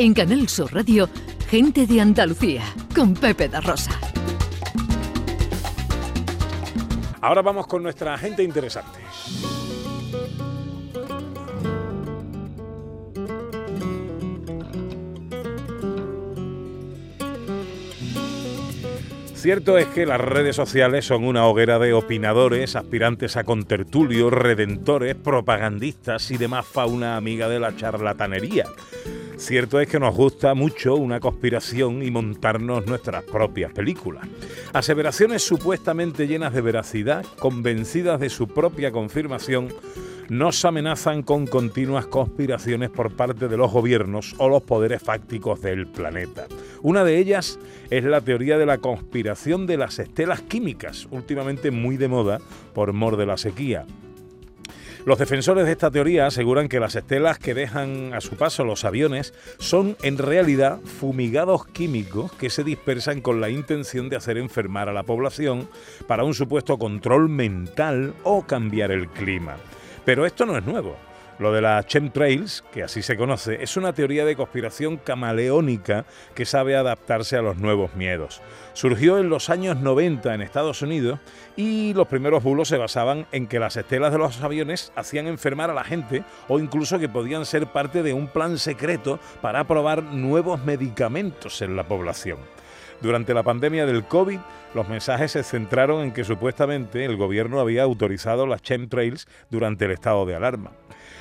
En Canal Sur Radio, Gente de Andalucía, con Pepe da Rosa. Ahora vamos con nuestra gente interesante. Cierto es que las redes sociales son una hoguera de opinadores, aspirantes a contertulios, redentores, propagandistas y demás fauna amiga de la charlatanería. Cierto es que nos gusta mucho una conspiración y montarnos nuestras propias películas. Aseveraciones supuestamente llenas de veracidad, convencidas de su propia confirmación, nos amenazan con continuas conspiraciones por parte de los gobiernos o los poderes fácticos del planeta. Una de ellas es la teoría de la conspiración de las estelas químicas, últimamente muy de moda por mor de la sequía. Los defensores de esta teoría aseguran que las estelas que dejan a su paso los aviones son en realidad fumigados químicos que se dispersan con la intención de hacer enfermar a la población para un supuesto control mental o cambiar el clima. Pero esto no es nuevo. Lo de las chemtrails, que así se conoce, es una teoría de conspiración camaleónica que sabe adaptarse a los nuevos miedos. Surgió en los años 90 en Estados Unidos y los primeros bulos se basaban en que las estelas de los aviones hacían enfermar a la gente o incluso que podían ser parte de un plan secreto para probar nuevos medicamentos en la población. Durante la pandemia del COVID, los mensajes se centraron en que supuestamente el gobierno había autorizado las chemtrails durante el estado de alarma.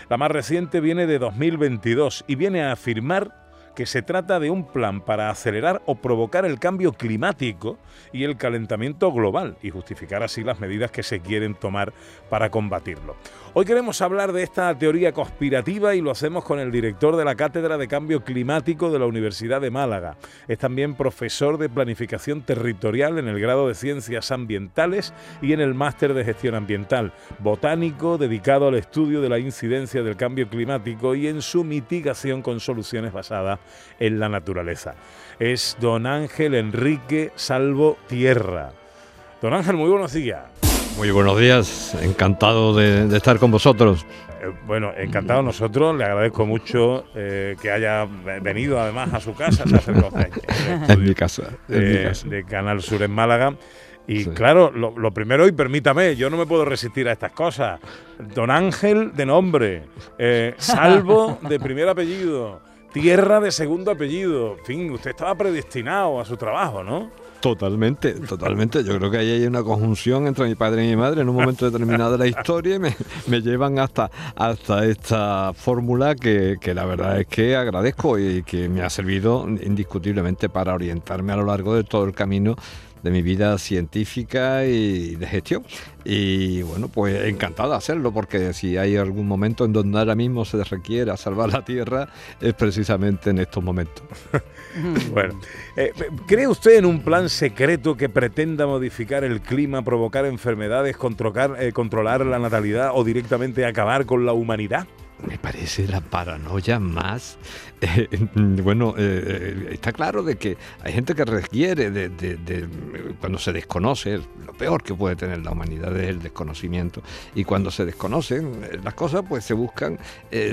La más reciente viene de 2022 y viene a afirmar que se trata de un plan para acelerar o provocar el cambio climático y el calentamiento global y justificar así las medidas que se quieren tomar para combatirlo. Hoy queremos hablar de esta teoría conspirativa y lo hacemos con el director de la Cátedra de Cambio Climático de la Universidad de Málaga. Es también profesor de Planificación Territorial en el grado de Ciencias Ambientales y en el Máster de Gestión Ambiental, botánico dedicado al estudio de la incidencia del cambio climático y en su mitigación con soluciones basadas en la naturaleza. Es don Ángel Enrique Salvo Tierra. Don Ángel, muy buenos días. Muy buenos días, encantado de, estar con vosotros. Eh, bueno, encantado nosotros, le agradezco mucho eh, que haya venido además a su casa, en mi casa, de, Canal Sur en Málaga. Y claro, lo, primero, y permítame, yo no me puedo resistir a estas cosas. Don Ángel de nombre, eh, Salvo de primer apellido, Tierra de segundo apellido. En fin, usted estaba predestinado a su trabajo, ¿no? Totalmente, totalmente. Yo creo que ahí hay una conjunción entre mi padre y mi madre en un momento determinado de la historia y me, llevan hasta, hasta esta fórmula que, que, la verdad es que agradezco y que me ha servido indiscutiblemente para orientarme a lo largo de todo el camino de mi vida científica y de gestión. Y bueno, pues encantado de hacerlo, porque si hay algún momento en donde ahora mismo se requiera salvar la Tierra, es precisamente en estos momentos. bueno, eh, ¿cree usted en un plan secreto que pretenda modificar el clima, provocar enfermedades, controlar, eh, controlar la natalidad o directamente acabar con la humanidad? Me parece la paranoia más... Eh, bueno, eh, está claro de que hay gente que requiere de, cuando se desconoce, lo peor que puede tener la humanidad es el desconocimiento. Y cuando se desconocen eh, las cosas, pues se buscan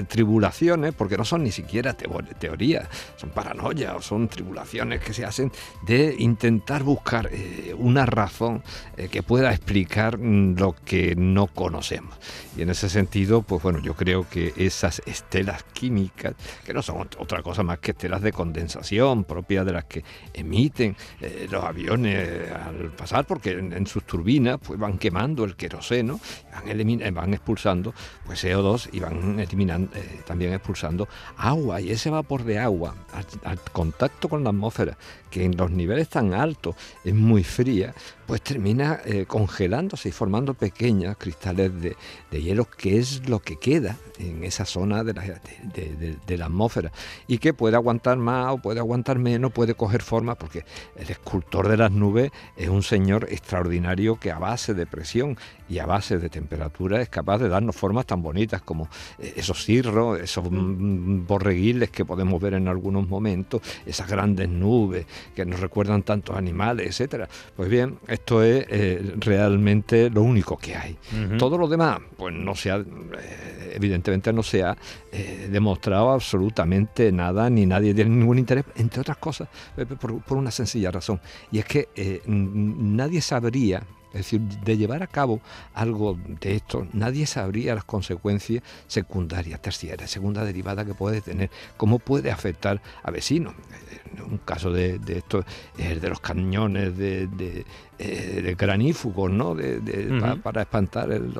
tribulaciones, porque no son ni siquiera teorías, son paranoia o son tribulaciones que se hacen de intentar buscar una razón que pueda explicar mm, lo que no conocemos. Y en ese sentido, pues bueno, yo creo que esas estelas químicas, que no son otra cosa más que estelas de condensación propias de las que emiten eh, los aviones al pasar, porque en, sus turbinas pues, van quemando el queroseno, van, van expulsando pues, CO2 y van eliminando, eh, también expulsando agua. Y ese vapor de agua, al contacto con la atmósfera, que en los niveles tan altos es muy fría, pues termina eh, congelándose y formando pequeños cristales de, hielo, que es lo que queda en esa zona de la, de, la, atmósfera y que puede aguantar más o puede aguantar menos, puede coger forma, porque el escultor de las nubes es un señor extraordinario que a base de presión y a base de temperatura es capaz de darnos formas tan bonitas como eh, esos cirros, esos mm, borreguiles que podemos ver en algunos momentos, esas grandes nubes que nos recuerdan tantos animales, etcétera. Pues bien, esto es eh, realmente lo único que hay. Todo lo demás, pues no se ha, eh, evidentemente no se ha eh, demostrado absolutamente nada, ni nadie tiene ningún interés, entre otras cosas, por, por una sencilla razón, y es que nadie sabría es decir, de llevar a cabo algo de esto, nadie sabría las consecuencias secundarias, terciarias, segunda derivada que puede tener, cómo puede afectar a vecinos. Un caso de, esto es de los cañones de, eh, granífugos, ¿no? De, para, espantar el,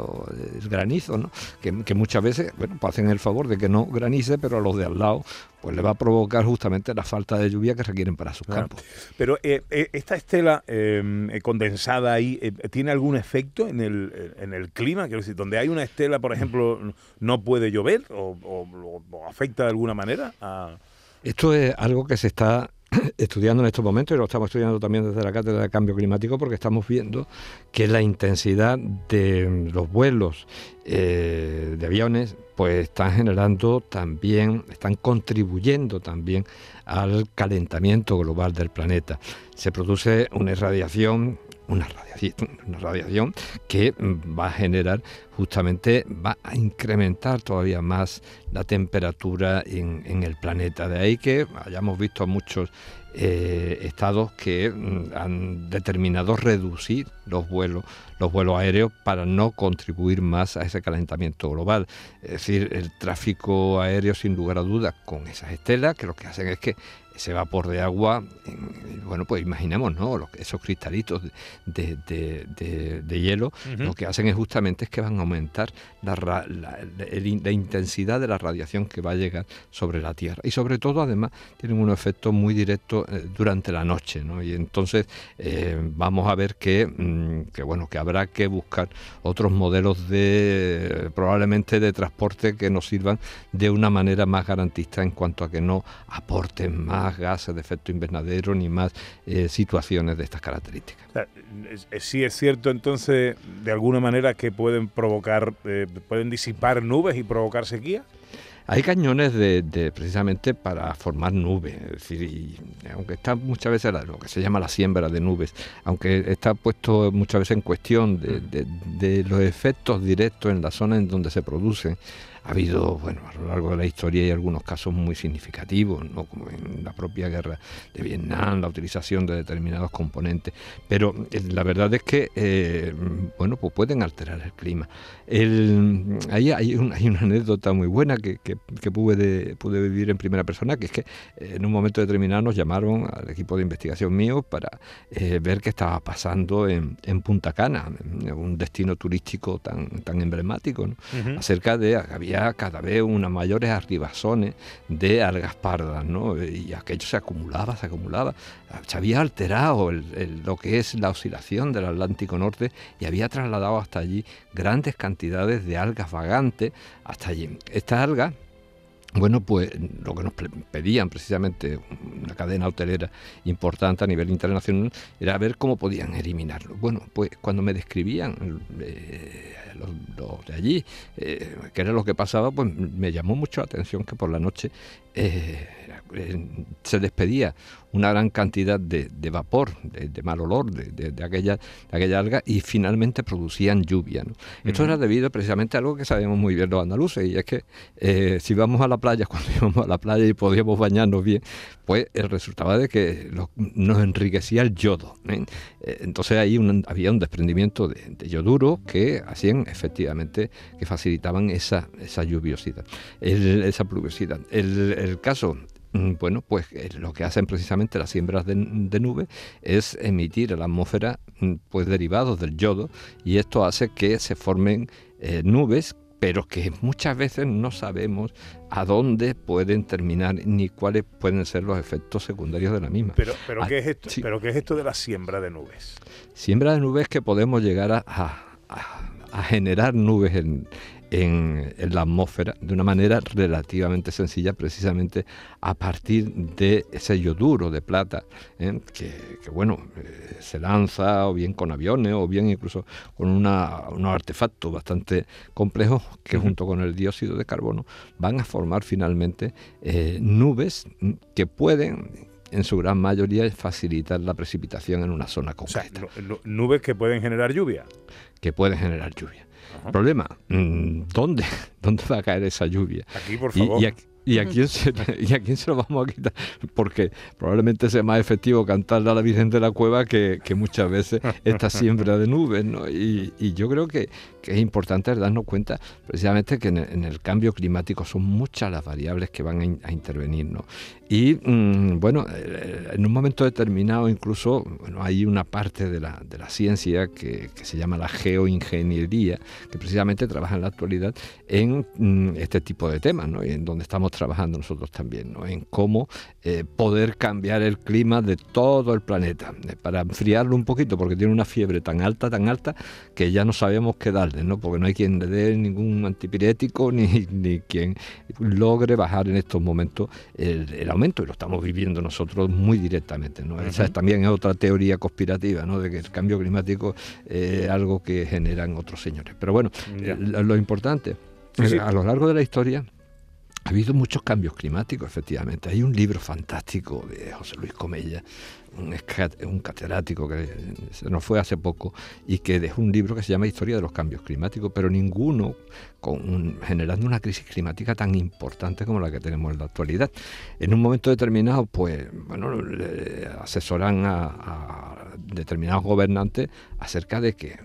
granizo, ¿no? Que, muchas veces, bueno, pues hacen el favor de que no granice, pero a los de al lado, pues le va a provocar justamente la falta de lluvia que requieren para sus campos. Pero eh, eh, esta estela em, condensada ahí, ¿tiene algún efecto en el, en el clima? Quiero decir, donde hay una estela, por ejemplo, no puede llover o, o afecta de alguna manera a... Esto es algo que se está estudiando en estos momentos y lo estamos estudiando también desde la Cátedra de Cambio Climático porque estamos viendo que la intensidad de los vuelos eh, de aviones pues están generando también, están contribuyendo también al calentamiento global del planeta. Se produce una irradiación una radiación, una radiación que mm, va a generar justamente, va a incrementar todavía más la temperatura en, el planeta. De ahí que hayamos visto muchos eh, estados que mm, han determinado reducir los vuelos, los vuelos aéreos para no contribuir más a ese calentamiento global. Es decir, el tráfico aéreo sin lugar a dudas con esas estelas que lo que hacen es que ese vapor de agua, bueno, pues imaginemos, ¿no? esos cristalitos de, hielo, lo que hacen es justamente es que van a aumentar la, la, intensidad de la radiación que va a llegar sobre la Tierra. Y sobre todo, además, tienen un efecto muy directo eh, durante la noche, ¿no? Y entonces eh, vamos a ver que, mm, que, bueno, que habrá que buscar otros modelos de, probablemente de transporte que nos sirvan de una manera más garantista en cuanto a que no aporten más más gases de efecto invernadero ni más eh, situaciones de estas características. sí es cierto entonces de alguna manera que pueden provocar, eh, pueden disipar nubes y provocar sequía. Hay cañones de, precisamente para formar nubes, es decir, aunque está muchas veces lo que se llama la siembra de nubes, aunque está puesto muchas veces en cuestión de, de los efectos directos en la zona en donde se producen, ha habido, bueno, a lo largo de la historia hay algunos casos muy significativos, ¿no? como en la propia guerra de Vietnam, la utilización de determinados componentes, pero eh, la verdad es que, eh, bueno, pues pueden alterar el clima. El, ahí hay, una anécdota muy buena que, pude, pude vivir en primera persona, que es que eh, en un momento determinado nos llamaron al equipo de investigación mío para ver qué estaba pasando en, Punta Cana, un destino turístico tan, tan emblemático, acerca de, había cada vez unas mayores arribazones de algas pardas, ¿no? Y aquello se acumulaba, se acumulaba. Se había alterado lo que es la oscilación del Atlántico Norte y había trasladado hasta allí grandes cantidades de algas vagantes hasta allí. Estas algas bueno, pues lo que nos pedían precisamente una cadena hotelera importante a nivel internacional era ver cómo podían eliminarlo. Bueno, pues cuando me describían eh, los, de allí, eh, qué era lo que pasaba, pues me llamó mucho la atención que por la noche eh, se despedía una gran cantidad de, vapor, de, mal olor de, aquella, de aquella alga y finalmente producían lluvia. Esto era debido precisamente a algo que sabemos muy bien los andaluces y es que eh, si vamos a la playa, cuando íbamos a la playa y podíamos bañarnos bien, pues el resultado de que nos enriquecía el yodo. ¿eh? Eh, entonces ahí había un desprendimiento de, yoduro que hacían efectivamente, que facilitaban esa, esa lluviosidad, esa pluviosidad. el caso bueno, pues eh, lo que hacen precisamente las siembras de, nubes es emitir a la atmósfera mm, pues derivados del yodo y esto hace que se formen eh, nubes pero que muchas veces no sabemos a dónde pueden terminar ni cuáles pueden ser los efectos secundarios de la misma. Pero, pero, ¿qué, es esto, pero ¿qué es esto de la siembra de nubes? Siembra de nubes que podemos llegar a, a generar nubes en, en, la atmósfera de una manera relativamente sencilla, precisamente a partir de ese yoduro de plata, ¿eh? que, bueno, eh, se lanza o bien con aviones o bien incluso con una, unos artefactos bastante complejos que junto con el dióxido de carbono van a formar finalmente eh, nubes que pueden en su gran mayoría facilitar la precipitación en una zona concreta. nubes que pueden generar lluvia. Que pueden generar lluvia. Problema, mm, ¿dónde? ¿Dónde va a caer esa lluvia? Aquí, por favor. ¿Y a, quién se, ¿Y a quién se lo vamos a quitar? Porque probablemente sea más efectivo cantarle a la Virgen de la Cueva que, muchas veces esta siembra de nubes. ¿no? Y, yo creo que, es importante darnos cuenta precisamente que en el, cambio climático son muchas las variables que van a, a intervenir. ¿no? Y mm, bueno, eh, en un momento determinado incluso bueno, hay una parte de la, de la ciencia que, se llama la geoingeniería, que precisamente trabaja en la actualidad en mm, este tipo de temas, ¿no? y en donde estamos trabajando nosotros también, ¿no? en cómo eh, poder cambiar el clima de todo el planeta, eh, para enfriarlo un poquito, porque tiene una fiebre tan alta, tan alta, que ya no sabemos qué darle, ¿no? porque no hay quien le dé ningún antipirético ni, ni quien logre bajar en estos momentos el, el aumento y lo estamos viviendo nosotros muy directamente. ¿no? Esa también es otra teoría conspirativa, ¿no? de que el cambio climático es algo que generan otros señores. Pero bueno, lo, importante, a lo largo de la historia, ha habido muchos cambios climáticos, efectivamente. Hay un libro fantástico de José Luis Comella, un, un catedrático que se nos fue hace poco y que dejó un libro que se llama Historia de los cambios climáticos, pero ninguno con generando una crisis climática tan importante como la que tenemos en la actualidad. En un momento determinado, pues, bueno, asesoran a, determinados gobernantes acerca de que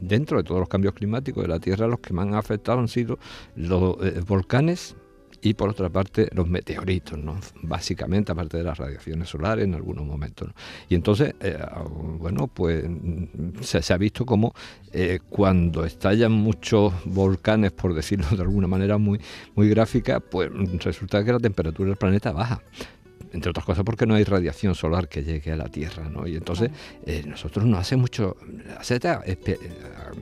dentro de todos los cambios climáticos de la Tierra, los que más han afectado han sido los eh, volcanes y por otra parte los meteoritos, ¿no? básicamente aparte de las radiaciones solares en algunos momentos. Y entonces, eh, bueno, pues se, ha visto como eh, cuando estallan muchos volcanes, por decirlo de alguna manera muy, muy gráfica, pues resulta que la temperatura del planeta baja entre otras cosas porque no hay radiación solar que llegue a la Tierra, ¿no? Y entonces eh, nosotros no hace mucho, hace eh,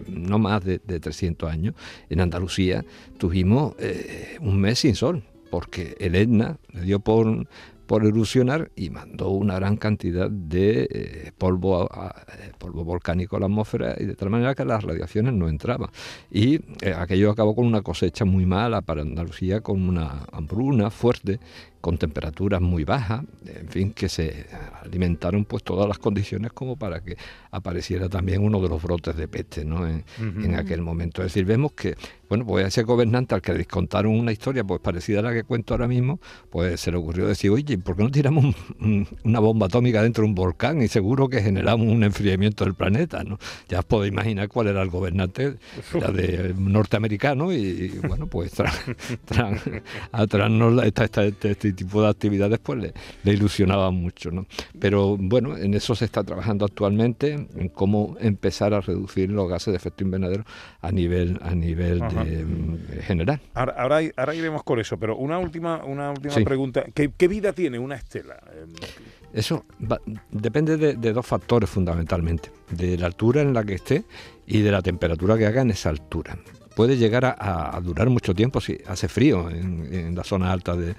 no más de, 300 años, en Andalucía tuvimos eh, un mes sin sol, porque el Etna le dio por, por erupcionar y mandó una gran cantidad de polvo, polvo volcánico a la atmósfera y de tal manera que las radiaciones no entraban. Y aquello acabó con una cosecha muy mala para Andalucía, con una hambruna fuerte con temperaturas muy bajas, en fin, que se alimentaron pues todas las condiciones como para que apareciera también uno de los brotes de peste ¿no? en, aquel momento. Es decir, vemos que, bueno, pues a ese gobernante al que les contaron una historia pues parecida a la que cuento ahora mismo, pues se le ocurrió decir, oye, ¿por qué no tiramos una bomba atómica dentro de un volcán y seguro que generamos un enfriamiento del planeta? ¿no? Ya os podéis imaginar cuál era el gobernante, la de norteamericano, y, bueno, pues tras, esta, esta, este tipo de actividades pues le, le ilusionaban mucho. ¿no? Pero bueno, en eso se está trabajando actualmente, en cómo empezar a reducir los gases de efecto invernadero a nivel, a nivel mm, general. Ahora, ahora, iremos con eso, pero una última, una última pregunta. ¿Qué, vida tiene una estela? Eso depende de, de, dos factores fundamentalmente, de la altura en la que esté y de la temperatura que haga en esa altura puede llegar a, durar mucho tiempo si hace frío en, la zona alta de,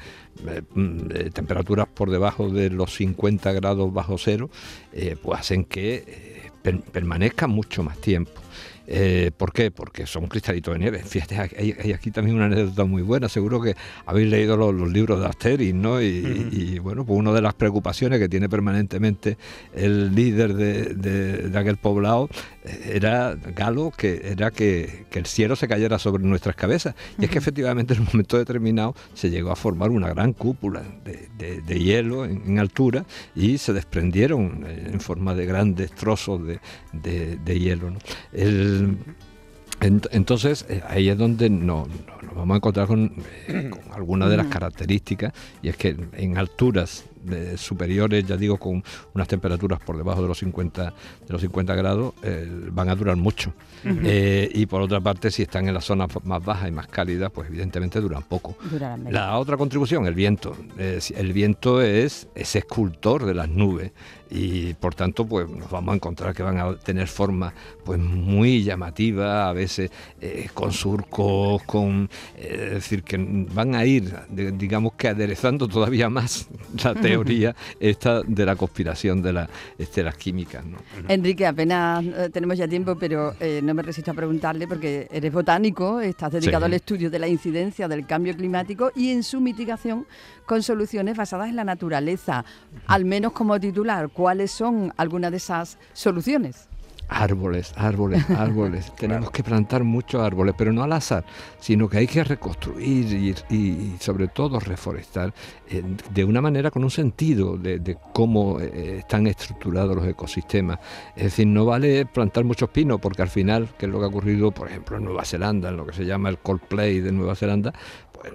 temperaturas por debajo de los 50 grados bajo cero, eh, pues hacen que eh, permanezca mucho más tiempo. Eh, ¿Por qué? Porque son cristalitos de nieve. Fíjate, hay, aquí también una anécdota muy buena. Seguro que habéis leído los, libros de Asterix, ¿no? Y, bueno, pues una de las preocupaciones que tiene permanentemente el líder de, aquel poblado eh, era Galo, que era que, el cielo se cayera sobre nuestras cabezas. Y es que efectivamente en un momento determinado se llegó a formar una gran cúpula de, hielo en, altura y se desprendieron eh, en forma de grandes trozos de, hielo. ¿no? El, entonces, eh, ahí es donde nos vamos a encontrar con, eh, con algunas de las características, y es que en alturas superiores, ya digo, con unas temperaturas por debajo de los 50, de los 50 grados, eh, van a durar mucho. Eh, y por otra parte, si están en las zonas más bajas y más cálidas, pues evidentemente duran poco. la otra contribución, el viento. el viento es ese escultor de las nubes y por tanto pues nos vamos a encontrar que van a tener forma pues muy llamativa, a veces eh, con surcos, con es decir que van a ir digamos que aderezando todavía más la teoría esta de la conspiración de, este, las químicas. Enrique, apenas tenemos ya tiempo, pero no me resisto a preguntarle porque eres botánico, estás dedicado al estudio de la incidencia del cambio climático y en su mitigación con soluciones basadas en la naturaleza. Al menos como titular, ¿cuáles son algunas de esas soluciones? Árboles, árboles, árboles. Tenemos que plantar muchos árboles, pero no al azar, sino que hay que reconstruir y, sobre todo reforestar eh, de una manera con un sentido de, cómo eh, están estructurados los ecosistemas. Es decir, no vale plantar muchos pinos, porque al final, que es lo que ha ocurrido, por ejemplo, en Nueva Zelanda, en lo que se llama el Coldplay de Nueva Zelanda,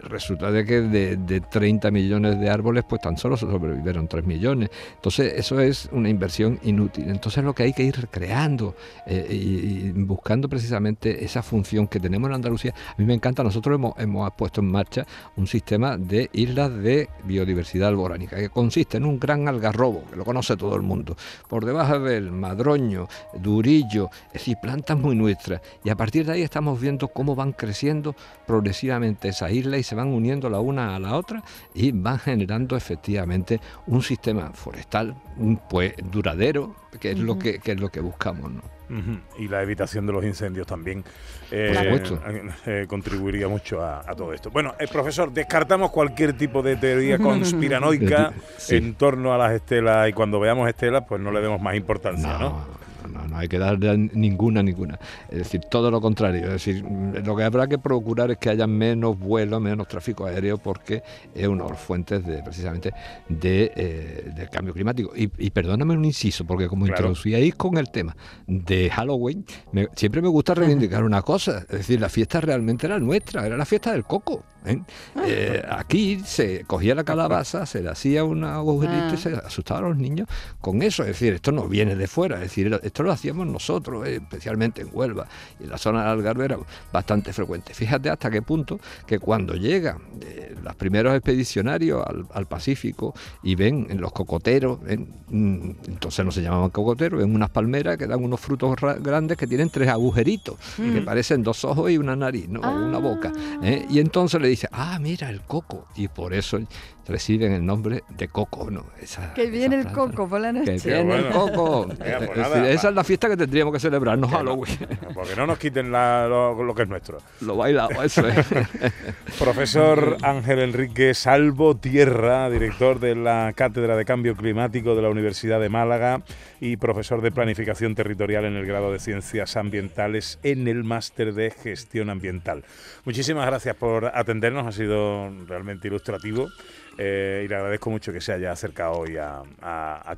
resulta de que de, 30 millones de árboles, pues tan solo sobrevivieron 3 millones. Entonces, eso es una inversión inútil. Entonces, lo que hay que ir recreando eh, y, buscando precisamente esa función que tenemos en Andalucía. A mí me encanta, nosotros hemos, hemos puesto en marcha un sistema de islas de biodiversidad alboránica, que consiste en un gran algarrobo, que lo conoce todo el mundo, por debajo del madroño, durillo, es decir, plantas muy nuestras. Y a partir de ahí estamos viendo cómo van creciendo progresivamente esas islas y se van uniendo la una a la otra y van generando efectivamente un sistema forestal pues duradero, que es lo que, es lo que buscamos, ¿no? Y la evitación de los incendios también eh, eh, contribuiría mucho a, todo esto. Bueno, el profesor, descartamos cualquier tipo de teoría conspiranoica en torno a las estelas y cuando veamos estelas, pues no le demos más importancia, ¿no? no, hay que darle ninguna, ninguna. Es decir, todo lo contrario. Es decir, lo que habrá que procurar es que haya menos vuelos, menos tráfico aéreo, porque es una de las fuentes de, precisamente de, eh, del cambio climático. Y, perdóname un inciso, porque como introducíais con el tema de Halloween, siempre me gusta reivindicar una cosa. Es decir, la fiesta realmente era nuestra, era la fiesta del coco. ¿eh? Ah. Eh, aquí se cogía la calabaza, se le hacía un agujerito y ah. se asustaban a los niños con eso. Es decir, esto no viene de fuera, es decir, esto lo hacíamos nosotros, eh, especialmente en Huelva y en la zona del Algarve era bastante frecuente. Fíjate hasta qué punto que cuando llegan los primeros expedicionarios al, Pacífico y ven en los cocoteros, mm, entonces no se llamaban cocoteros, ven unas palmeras que dan unos frutos grandes que tienen tres agujeritos, que mm. parecen dos ojos y una nariz, ¿no? una boca. Y entonces le dice, ah, mira, el coco. Y por eso reciben el nombre de coco, ¿no? que viene el coco por la noche. Que viene el coco. Pues esa es la fiesta que tendríamos que celebrar, no Halloween. porque no nos quiten lo, que es nuestro. Lo bailado, eso es. Profesor Ángel Enrique Salvo Tierra, director de la Cátedra de Cambio Climático de la Universidad de Málaga y profesor de Planificación Territorial en el grado de Ciencias Ambientales en el Máster de Gestión Ambiental. Muchísimas gracias por atendernos, ha sido realmente ilustrativo. Eh, y le agradezco mucho que se haya acercado hoy a,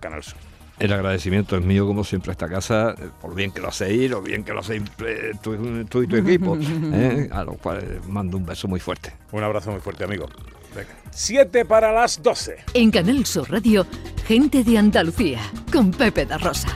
Canal Sur. El agradecimiento es mío, como siempre, a esta casa, eh, por bien que lo hacéis, lo bien que lo hacéis eh, tú, y tu equipo, a los cuales mando un beso muy fuerte. Un abrazo muy fuerte, amigo. Siete para las doce. En Canal Sur Radio, gente de Andalucía, con Pepe da Rosa.